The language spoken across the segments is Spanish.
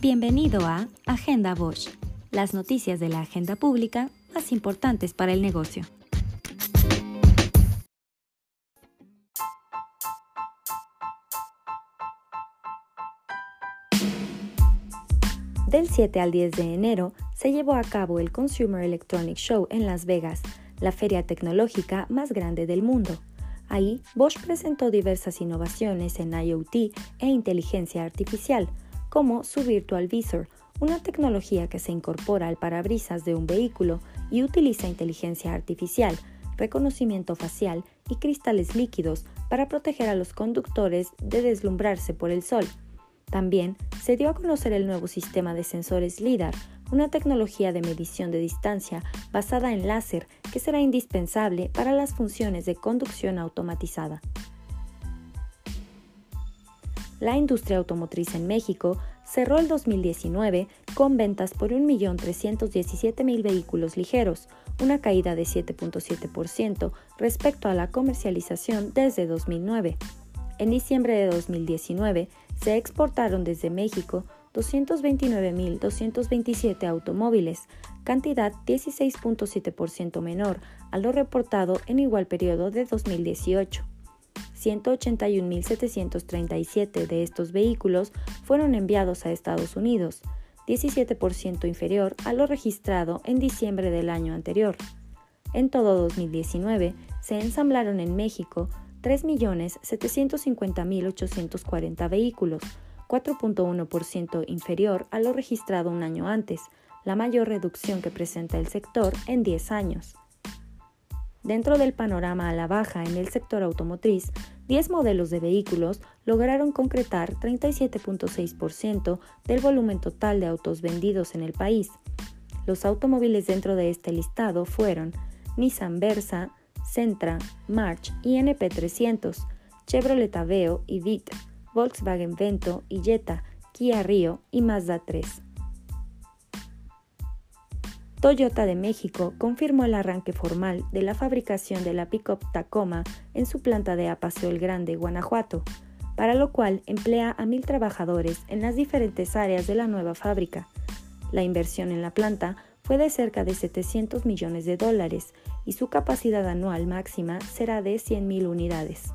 Bienvenido a Agenda Bosch, las noticias de la agenda pública más importantes para el negocio. Del 7 al 10 de enero se llevó a cabo el Consumer Electronic Show en Las Vegas, la feria tecnológica más grande del mundo. Ahí, Bosch presentó diversas innovaciones en IoT e inteligencia artificial, como su Virtual Visor, una tecnología que se incorpora al parabrisas de un vehículo y utiliza inteligencia artificial, reconocimiento facial y cristales líquidos para proteger a los conductores de deslumbrarse por el sol. También se dio a conocer el nuevo sistema de sensores LIDAR, una tecnología de medición de distancia basada en láser que será indispensable para las funciones de conducción automatizada. La industria automotriz en México cerró el 2019 con ventas por 1.317.000 vehículos ligeros, una caída de 7.7% respecto a la comercialización desde 2009. En diciembre de 2019 se exportaron desde México 229.227 automóviles, cantidad 16.7% menor a lo reportado en igual periodo de 2018. 181.737 de estos vehículos fueron enviados a Estados Unidos, 17% inferior a lo registrado en diciembre del año anterior. En todo 2019 se ensamblaron en México 3.750.840 vehículos, 4.1% inferior a lo registrado un año antes, la mayor reducción que presenta el sector en 10 años. Dentro del panorama a la baja en el sector automotriz, 10 modelos de vehículos lograron concretar 37.6% del volumen total de autos vendidos en el país. Los automóviles dentro de este listado fueron Nissan Versa, Sentra, March y NP300, Chevrolet Aveo y Vita, Volkswagen Vento y Jetta, Kia Rio y Mazda 3. Toyota de México confirmó el arranque formal de la fabricación de la pickup Tacoma en su planta de Apaseo el Grande, Guanajuato, para lo cual emplea a mil trabajadores en las diferentes áreas de la nueva fábrica. La inversión en la planta fue de cerca de 700 millones de dólares y su capacidad anual máxima será de 100.000 unidades.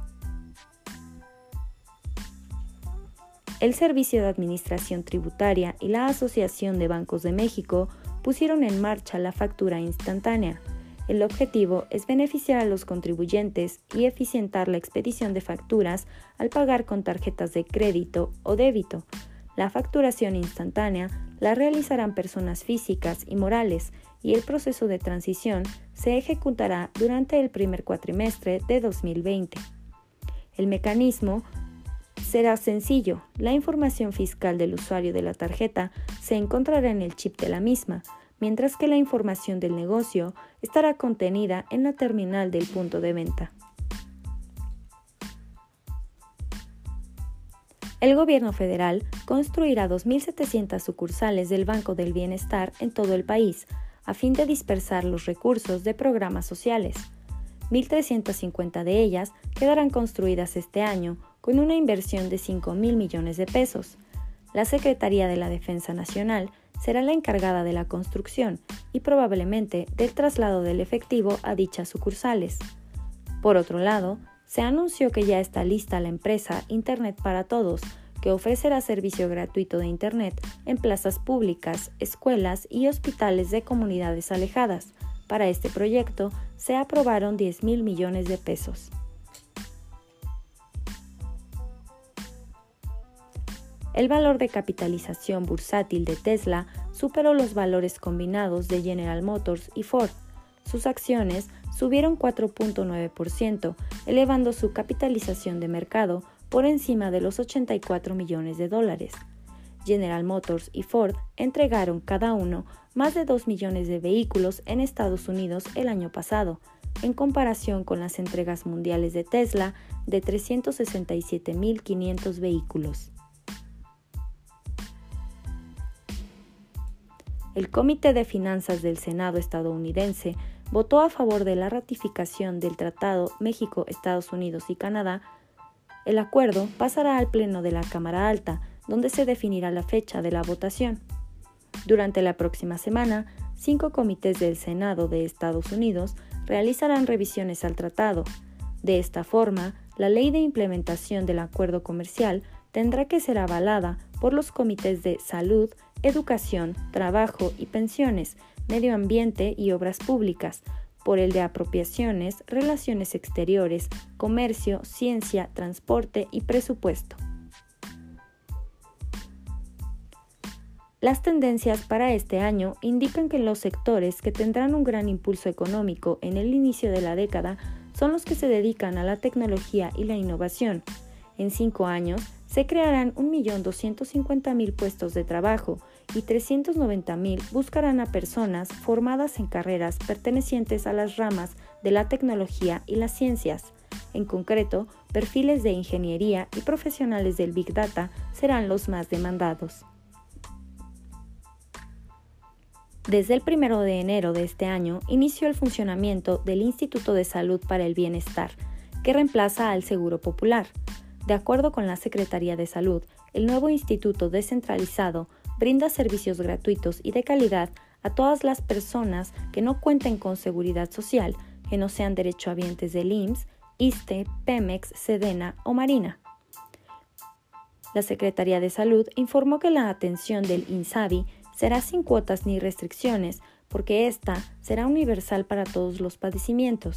El Servicio de Administración Tributaria y la Asociación de Bancos de México pusieron en marcha la factura instantánea. El objetivo es beneficiar a los contribuyentes y eficientar la expedición de facturas al pagar con tarjetas de crédito o débito. La facturación instantánea la realizarán personas físicas y morales y el proceso de transición se ejecutará durante el primer cuatrimestre de 2020. El mecanismo será sencillo. La información fiscal del usuario de la tarjeta se encontrará en el chip de la misma, mientras que la información del negocio estará contenida en la terminal del punto de venta. El gobierno federal construirá 2.700 sucursales del Banco del Bienestar en todo el país, a fin de dispersar los recursos de programas sociales. 1.350 de ellas quedarán construidas este año con una inversión de 5 mil millones de pesos. La Secretaría de la Defensa Nacional será la encargada de la construcción y probablemente del traslado del efectivo a dichas sucursales. Por otro lado, se anunció que ya está lista la empresa Internet para Todos, que ofrecerá servicio gratuito de Internet en plazas públicas, escuelas y hospitales de comunidades alejadas. Para este proyecto se aprobaron 10 mil millones de pesos. El valor de capitalización bursátil de Tesla superó los valores combinados de General Motors y Ford. Sus acciones subieron 4.9%, elevando su capitalización de mercado por encima de los 84 millones de dólares. General Motors y Ford entregaron cada uno más de 2 millones de vehículos en Estados Unidos el año pasado, en comparación con las entregas mundiales de Tesla de 367.500 vehículos. El Comité de Finanzas del Senado estadounidense votó a favor de la ratificación del Tratado México, Estados Unidos y Canadá. El acuerdo pasará al Pleno de la Cámara Alta, donde se definirá la fecha de la votación. Durante la próxima semana, cinco comités del Senado de Estados Unidos realizarán revisiones al tratado. De esta forma, la ley de implementación del acuerdo comercial tendrá que ser avalada por los comités de salud, educación, trabajo y pensiones, medio ambiente y obras públicas, por el de apropiaciones, relaciones exteriores, comercio, ciencia, transporte y presupuesto. Las tendencias para este año indican que los sectores que tendrán un gran impulso económico en el inicio de la década son los que se dedican a la tecnología y la innovación. En cinco años se crearán 1.250.000 puestos de trabajo y 390.000 buscarán a personas formadas en carreras pertenecientes a las ramas de la tecnología y las ciencias. En concreto, perfiles de ingeniería y profesionales del Big Data serán los más demandados. Desde el 1 de enero de este año inició el funcionamiento del Instituto de Salud para el Bienestar, que reemplaza al Seguro Popular. De acuerdo con la Secretaría de Salud, el nuevo instituto descentralizado brinda servicios gratuitos y de calidad a todas las personas que no cuenten con seguridad social, que no sean derechohabientes del IMSS, ISTE, PEMEX, SEDENA o Marina. La Secretaría de Salud informó que la atención del INSABI será sin cuotas ni restricciones, porque ésta será universal para todos los padecimientos.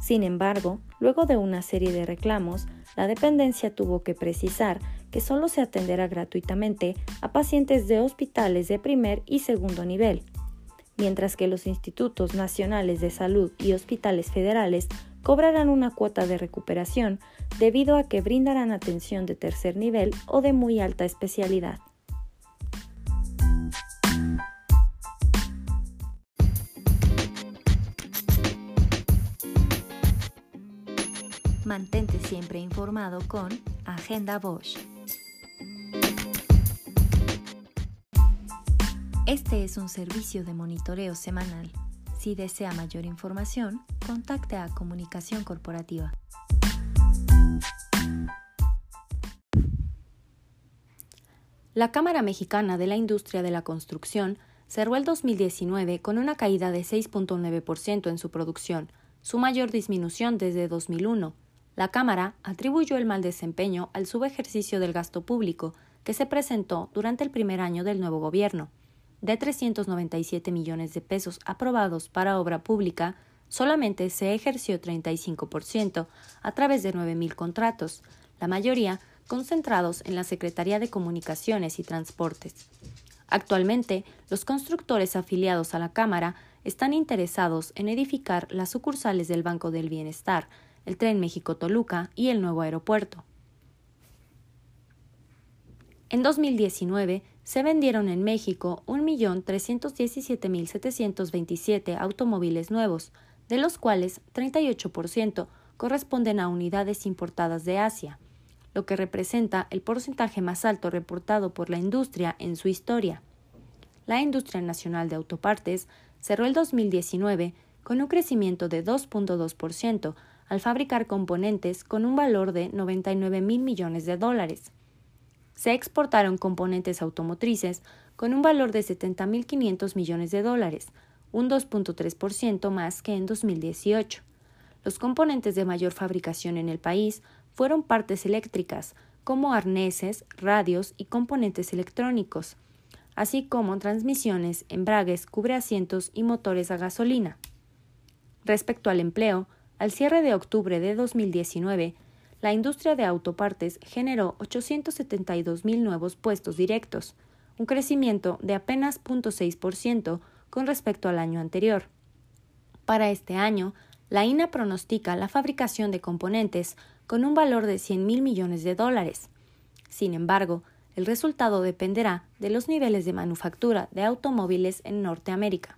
Sin embargo, luego de una serie de reclamos, la dependencia tuvo que precisar que solo se atenderá gratuitamente a pacientes de hospitales de primer y segundo nivel, mientras que los institutos nacionales de salud y hospitales federales cobrarán una cuota de recuperación debido a que brindarán atención de tercer nivel o de muy alta especialidad. Mantente siempre informado con Agenda Bosch. Este es un servicio de monitoreo semanal. Si desea mayor información, contacte a Comunicación Corporativa. La Cámara Mexicana de la Industria de la Construcción cerró el 2019 con una caída de 6.9% en su producción, su mayor disminución desde 2001 la Cámara atribuyó el mal desempeño al subejercicio del gasto público que se presentó durante el primer año del nuevo gobierno. De 397 millones de pesos aprobados para obra pública, solamente se ejerció 35% a través de 9.000 contratos, la mayoría concentrados en la Secretaría de Comunicaciones y Transportes. Actualmente, los constructores afiliados a la Cámara están interesados en edificar las sucursales del Banco del Bienestar, el tren México-Toluca y el nuevo aeropuerto. En 2019 se vendieron en México 1.317.727 automóviles nuevos, de los cuales 38% corresponden a unidades importadas de Asia, lo que representa el porcentaje más alto reportado por la industria en su historia. La industria nacional de autopartes cerró el 2019 con un crecimiento de 2.2%, al fabricar componentes con un valor de 99 mil millones de dólares. Se exportaron componentes automotrices con un valor de 70.500 millones de dólares, un 2.3% más que en 2018. Los componentes de mayor fabricación en el país fueron partes eléctricas, como arneses, radios y componentes electrónicos, así como transmisiones, embragues, cubreasientos y motores a gasolina. Respecto al empleo, al cierre de octubre de 2019, la industria de autopartes generó 872.000 nuevos puestos directos, un crecimiento de apenas 0.6% con respecto al año anterior. Para este año, la INA pronostica la fabricación de componentes con un valor de 100.000 millones de dólares. Sin embargo, el resultado dependerá de los niveles de manufactura de automóviles en Norteamérica.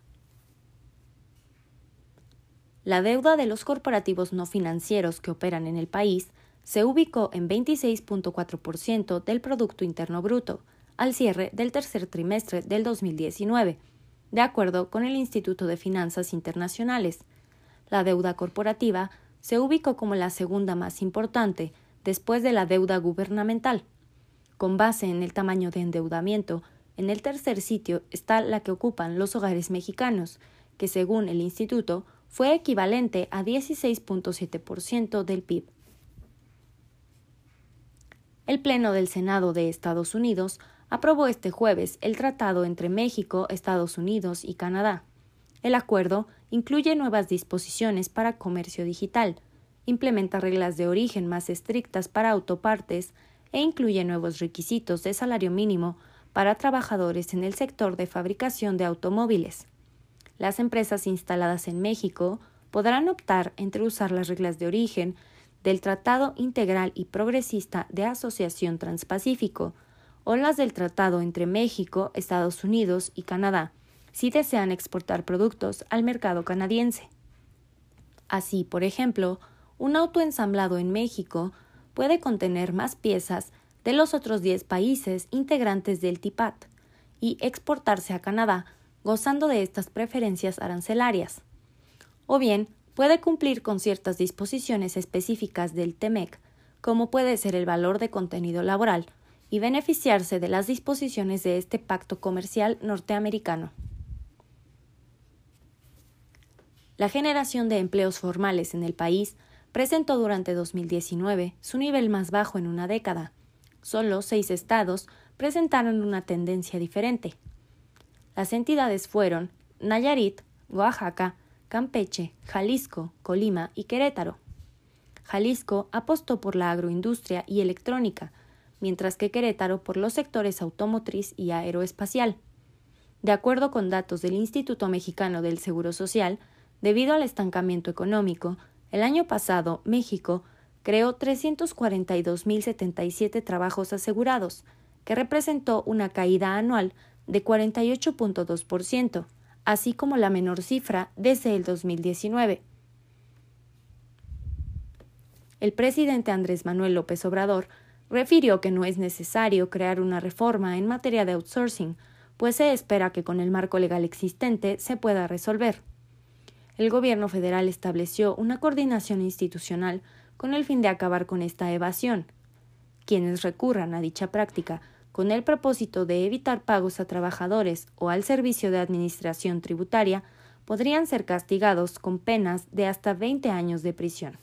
La deuda de los corporativos no financieros que operan en el país se ubicó en 26.4% del Producto Interno Bruto al cierre del tercer trimestre del 2019, de acuerdo con el Instituto de Finanzas Internacionales. La deuda corporativa se ubicó como la segunda más importante después de la deuda gubernamental. Con base en el tamaño de endeudamiento, en el tercer sitio está la que ocupan los hogares mexicanos, que según el instituto fue equivalente a 16.7% del PIB. El Pleno del Senado de Estados Unidos aprobó este jueves el tratado entre México, Estados Unidos y Canadá. El acuerdo incluye nuevas disposiciones para comercio digital, implementa reglas de origen más estrictas para autopartes e incluye nuevos requisitos de salario mínimo para trabajadores en el sector de fabricación de automóviles. Las empresas instaladas en México podrán optar entre usar las reglas de origen del Tratado Integral y Progresista de Asociación Transpacífico o las del Tratado entre México, Estados Unidos y Canadá, si desean exportar productos al mercado canadiense. Así, por ejemplo, un auto ensamblado en México puede contener más piezas de los otros 10 países integrantes del TIPAT y exportarse a Canadá gozando de estas preferencias arancelarias. O bien, puede cumplir con ciertas disposiciones específicas del TEMEC, como puede ser el valor de contenido laboral, y beneficiarse de las disposiciones de este pacto comercial norteamericano. La generación de empleos formales en el país presentó durante 2019 su nivel más bajo en una década, Solo seis estados presentaron una tendencia diferente. Las entidades fueron Nayarit, Oaxaca, Campeche, Jalisco, Colima y Querétaro. Jalisco apostó por la agroindustria y electrónica, mientras que Querétaro por los sectores automotriz y aeroespacial. De acuerdo con datos del Instituto Mexicano del Seguro Social, debido al estancamiento económico, el año pasado México creó 342.077 trabajos asegurados, que representó una caída anual de 48.2%, así como la menor cifra desde el 2019. El presidente Andrés Manuel López Obrador refirió que no es necesario crear una reforma en materia de outsourcing, pues se espera que con el marco legal existente se pueda resolver. El gobierno federal estableció una coordinación institucional con el fin de acabar con esta evasión. Quienes recurran a dicha práctica con el propósito de evitar pagos a trabajadores o al servicio de administración tributaria podrían ser castigados con penas de hasta 20 años de prisión.